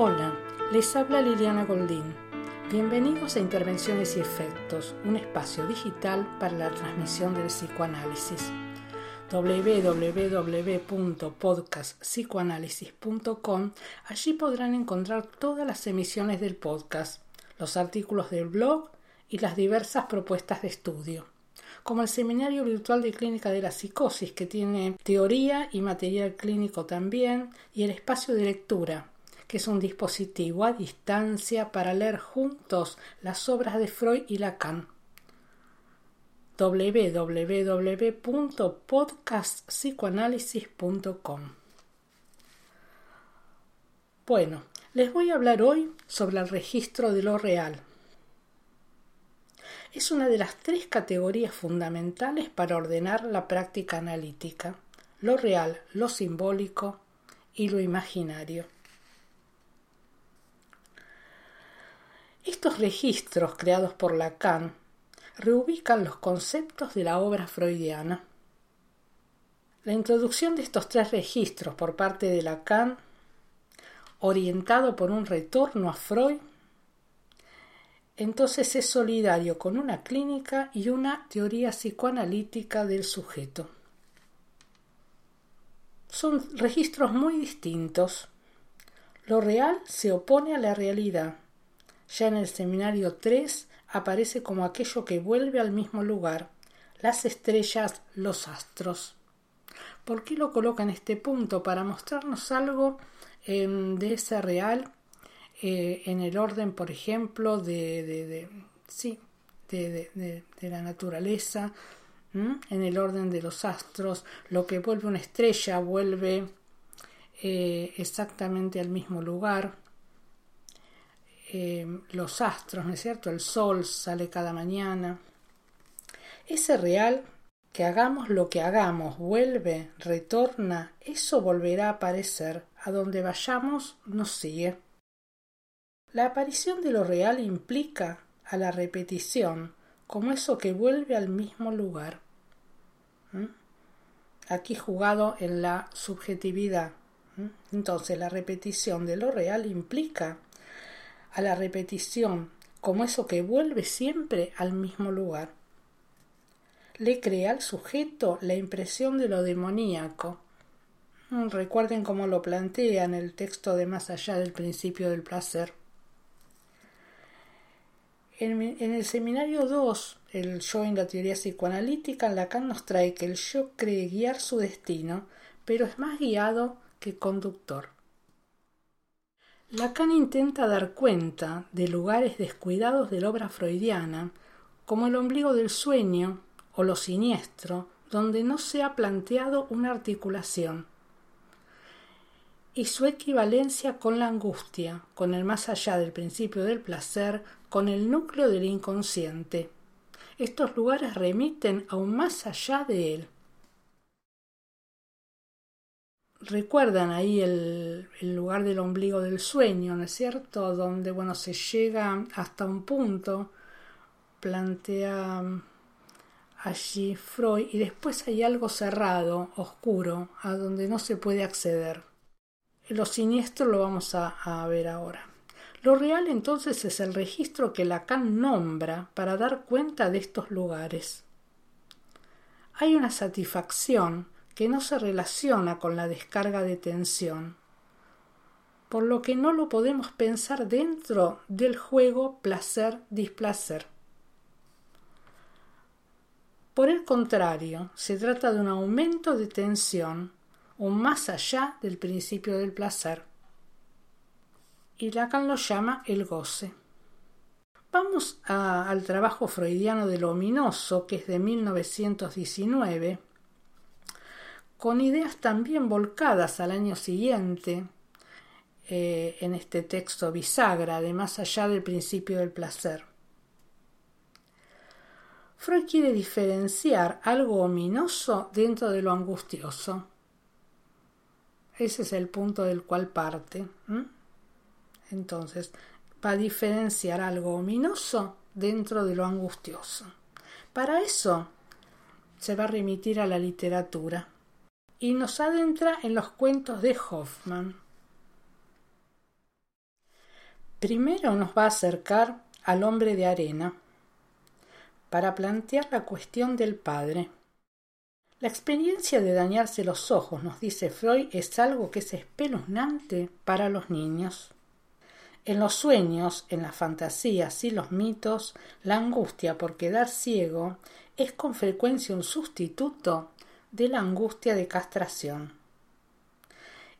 Hola, les habla Liliana Goldín. Bienvenidos a Intervenciones y Efectos, un espacio digital para la transmisión del psicoanálisis. www.podcastpsicoanálisis.com Allí podrán encontrar todas las emisiones del podcast, los artículos del blog y las diversas propuestas de estudio como el Seminario Virtual de Clínica de la Psicosis, que tiene teoría y material clínico también, y el espacio de lectura, que es un dispositivo a distancia para leer juntos las obras de Freud y Lacan www.podcastpsicoanálisis.com Bueno, les voy a hablar hoy sobre el registro de lo real. Es una de las tres categorías fundamentales para ordenar la práctica analítica, lo real, lo simbólico y lo imaginario. Estos registros creados por Lacan reubican los conceptos de la obra freudiana. La introducción de estos tres registros por parte de Lacan, orientado por un retorno a Freud, entonces es solidario con una clínica y una teoría psicoanalítica del sujeto. Son registros muy distintos. Lo real se opone a la realidad ya en el seminario 3 aparece como aquello que vuelve al mismo lugar, las estrellas, los astros. ¿Por qué lo coloca en este punto? Para mostrarnos algo em, de ese real eh, en el orden, por ejemplo, de, de, sí, de, la naturaleza, en el orden de los astros, lo que vuelve una estrella vuelve eh, exactamente al mismo lugar. Eh, los astros, ¿no es cierto? El sol sale cada mañana. Ese real, que hagamos lo que hagamos, vuelve, retorna, eso volverá a aparecer, a donde vayamos nos sigue. La aparición de lo real implica a la repetición como eso que vuelve al mismo lugar. ¿Mm? Aquí jugado en la subjetividad. ¿Mm? Entonces la repetición de lo real implica a la repetición como eso que vuelve siempre al mismo lugar. Le crea al sujeto la impresión de lo demoníaco. Mm, recuerden cómo lo plantea en el texto de Más allá del principio del placer. En, en el seminario 2, el yo en la teoría psicoanalítica, Lacan nos trae que el yo cree guiar su destino, pero es más guiado que conductor. Lacan intenta dar cuenta de lugares descuidados de la obra freudiana, como el ombligo del sueño o lo siniestro, donde no se ha planteado una articulación, y su equivalencia con la angustia, con el más allá del principio del placer, con el núcleo del inconsciente. Estos lugares remiten aún más allá de él. Recuerdan ahí el, lugar del ombligo del sueño, ¿no es cierto? Donde, bueno, se llega hasta un punto, plantea mm, allí Freud, y después hay algo cerrado, oscuro, a donde no se puede acceder. Lo siniestro lo vamos a, a ver ahora. Lo real entonces es el registro que Lacan nombra para dar cuenta de estos lugares. Hay una satisfacción que no se relaciona con la descarga de tensión, por lo que no lo podemos pensar dentro del juego placer-displacer. Por el contrario, se trata de un aumento de tensión, un más allá del principio del placer. Y Lacan lo llama el goce. Vamos al trabajo freudiano de lo ominoso, que es de 1919, con ideas también volcadas al año siguiente eh, en este texto bisagra de más allá del principio del placer. Freud quiere diferenciar algo ominoso dentro de lo angustioso. Ese es el punto del cual parte. Entonces, va a diferenciar algo ominoso dentro de lo angustioso. Para eso se va a remitir a la literatura y nos adentra en los cuentos de Hoffman. Primero nos va a acercar al hombre de arena para plantear la cuestión del padre. La experiencia de dañarse los ojos, nos dice Freud, es algo que es espeluznante para los niños. En los sueños, en las fantasías y los mitos, la angustia por quedar ciego es con frecuencia un sustituto de la angustia de castración.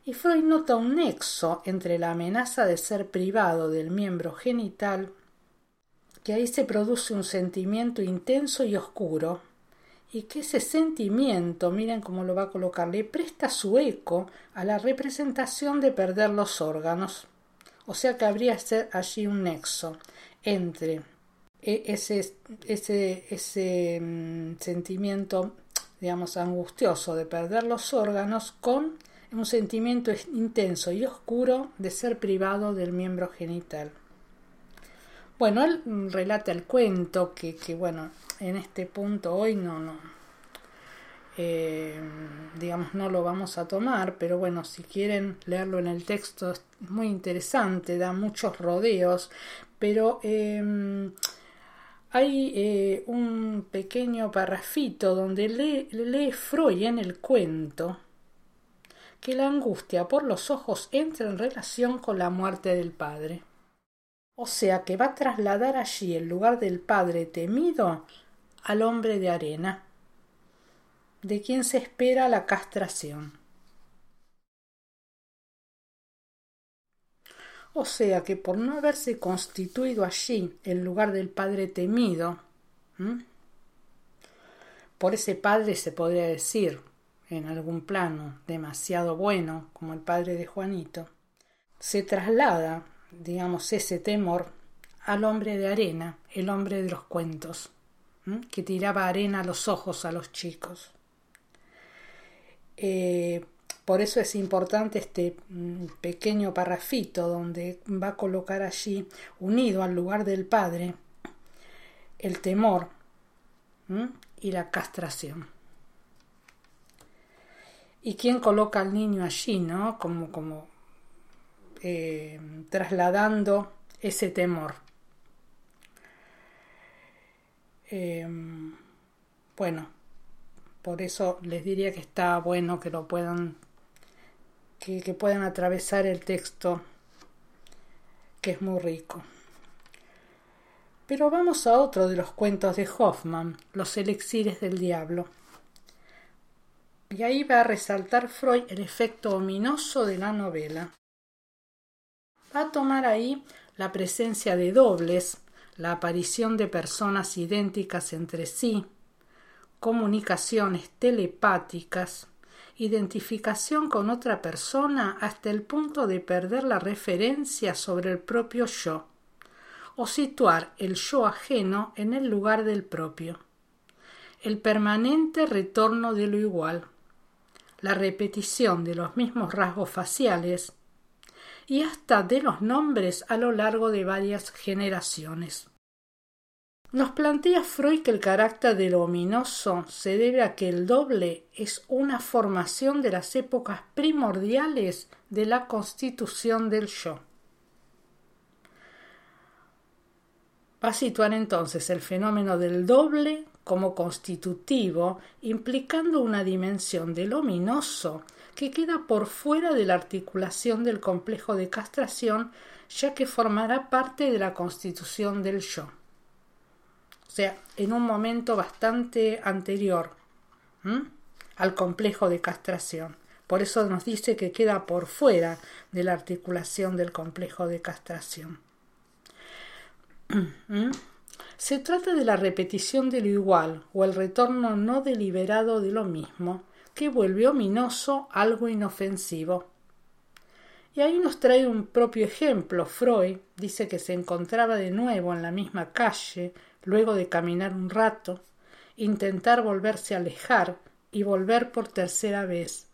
Y Freud nota un nexo entre la amenaza de ser privado del miembro genital, que ahí se produce un sentimiento intenso y oscuro, y que ese sentimiento, miren cómo lo va a colocar, le presta su eco a la representación de perder los órganos. O sea que habría ser allí un nexo entre e, ese, ese, ese mm, sentimiento, digamos, angustioso de perder los órganos con un sentimiento intenso y oscuro de ser privado del miembro genital. Bueno, él relata el cuento que, que bueno, en este punto hoy no, no, eh, digamos, no lo vamos a tomar, pero bueno, si quieren leerlo en el texto es muy interesante, da muchos rodeos, pero eh, hay eh, un pequeño parrafito donde lee, lee Freud en el cuento que la angustia por los ojos entra en relación con la muerte del padre. O sea que va a trasladar allí el lugar del padre temido al hombre de arena, de quien se espera la castración. O sea que por no haberse constituido allí el lugar del padre temido, por ese padre se podría decir, en algún plano, demasiado bueno, como el padre de Juanito, se traslada digamos, ese temor al hombre de arena, el hombre de los cuentos, que tiraba arena a los ojos a los chicos. Eh, por eso es importante este mm, pequeño parrafito donde va a colocar allí, unido al lugar del padre, el temor y la castración. ¿Y quién coloca al niño allí, no? Como, como eh, trasladando ese temor. Eh, bueno, por eso les diría que está bueno que lo puedan, que, puedan atravesar el texto, que es muy rico. Pero vamos a otro de los cuentos de Hoffman, Los elixires del diablo. Y ahí va a resaltar Freud el efecto ominoso de la novela va a tomar ahí la presencia de dobles, la aparición de personas idénticas entre sí, comunicaciones telepáticas, identificación con otra persona hasta el punto de perder la referencia sobre el propio yo, o situar el yo ajeno en el lugar del propio, el permanente retorno de lo igual, la repetición de los mismos rasgos faciales, y hasta de los nombres a lo largo de varias generaciones. Nos plantea Freud que el carácter de lo ominoso se debe a que el doble es una formación de las épocas primordiales de la constitución del yo. Va a situar entonces el fenómeno del doble como constitutivo, implicando una dimensión del ominoso que queda por fuera de la articulación del complejo de castración, ya que formará parte de la constitución del yo. O sea, en un momento bastante anterior al complejo de castración. Por eso nos dice que queda por fuera de la articulación del complejo de castración. Se trata de la repetición de lo igual o el retorno no deliberado de lo mismo, que vuelve ominoso algo inofensivo. Y ahí nos trae un propio ejemplo. Freud dice que se encontraba de nuevo en la misma calle, luego de caminar un rato, intentar volverse a alejar y volver por tercera vez.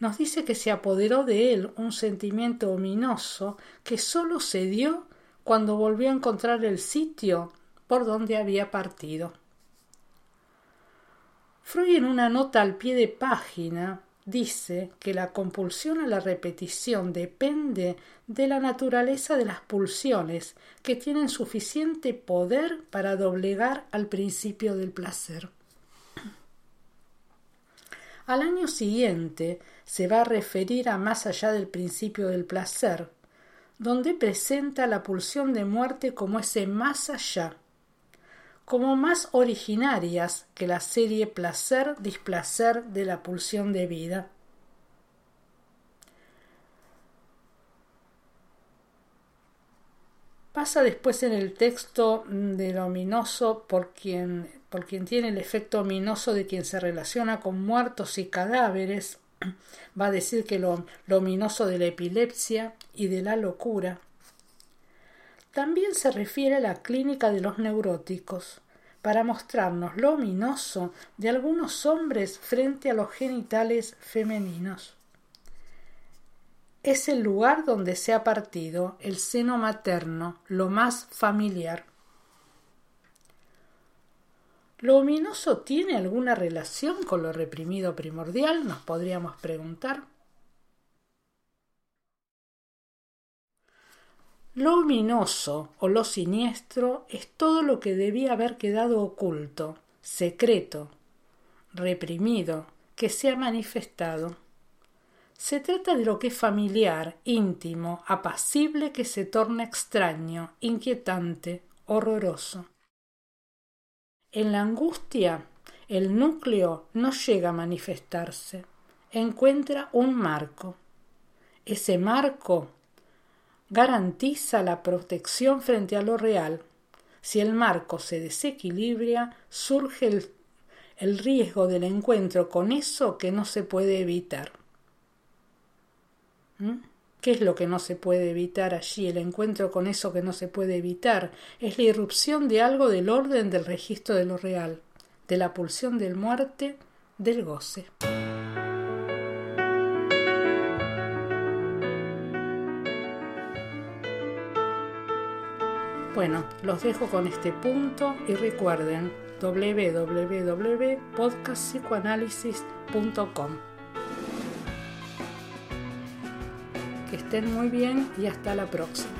Nos dice que se apoderó de él un sentimiento ominoso que sólo se dio cuando volvió a encontrar el sitio por donde había partido. Freud en una nota al pie de página dice que la compulsión a la repetición depende de la naturaleza de las pulsiones que tienen suficiente poder para doblegar al principio del placer. Al año siguiente se va a referir a más allá del principio del placer, donde presenta la pulsión de muerte como ese más allá, como más originarias que la serie placer-displacer de la pulsión de vida. Pasa después en el texto del ominoso por quien, por quien tiene el efecto ominoso de quien se relaciona con muertos y cadáveres, va a decir que lo, lo ominoso de la epilepsia y de la locura. También se refiere a la clínica de los neuróticos, para mostrarnos lo ominoso de algunos hombres frente a los genitales femeninos. Es el lugar donde se ha partido el seno materno, lo más familiar. ¿Lo ominoso tiene alguna relación con lo reprimido primordial? Nos podríamos preguntar. Lo ominoso o lo siniestro es todo lo que debía haber quedado oculto, secreto, reprimido, que se ha manifestado. Se trata de lo que es familiar, íntimo, apacible que se torna extraño, inquietante, horroroso. En la angustia, el núcleo no llega a manifestarse, encuentra un marco. Ese marco garantiza la protección frente a lo real. Si el marco se desequilibra, surge el, riesgo del encuentro con eso que no se puede evitar. ¿Mm? ¿Qué es lo que no se puede evitar allí? El encuentro con eso que no se puede evitar es la irrupción de algo del orden del registro de lo real, de la pulsión del muerte, del goce. Bueno, los dejo con este punto y recuerden www.podcastpsicoanálisis.com. Que estén muy bien y hasta la próxima.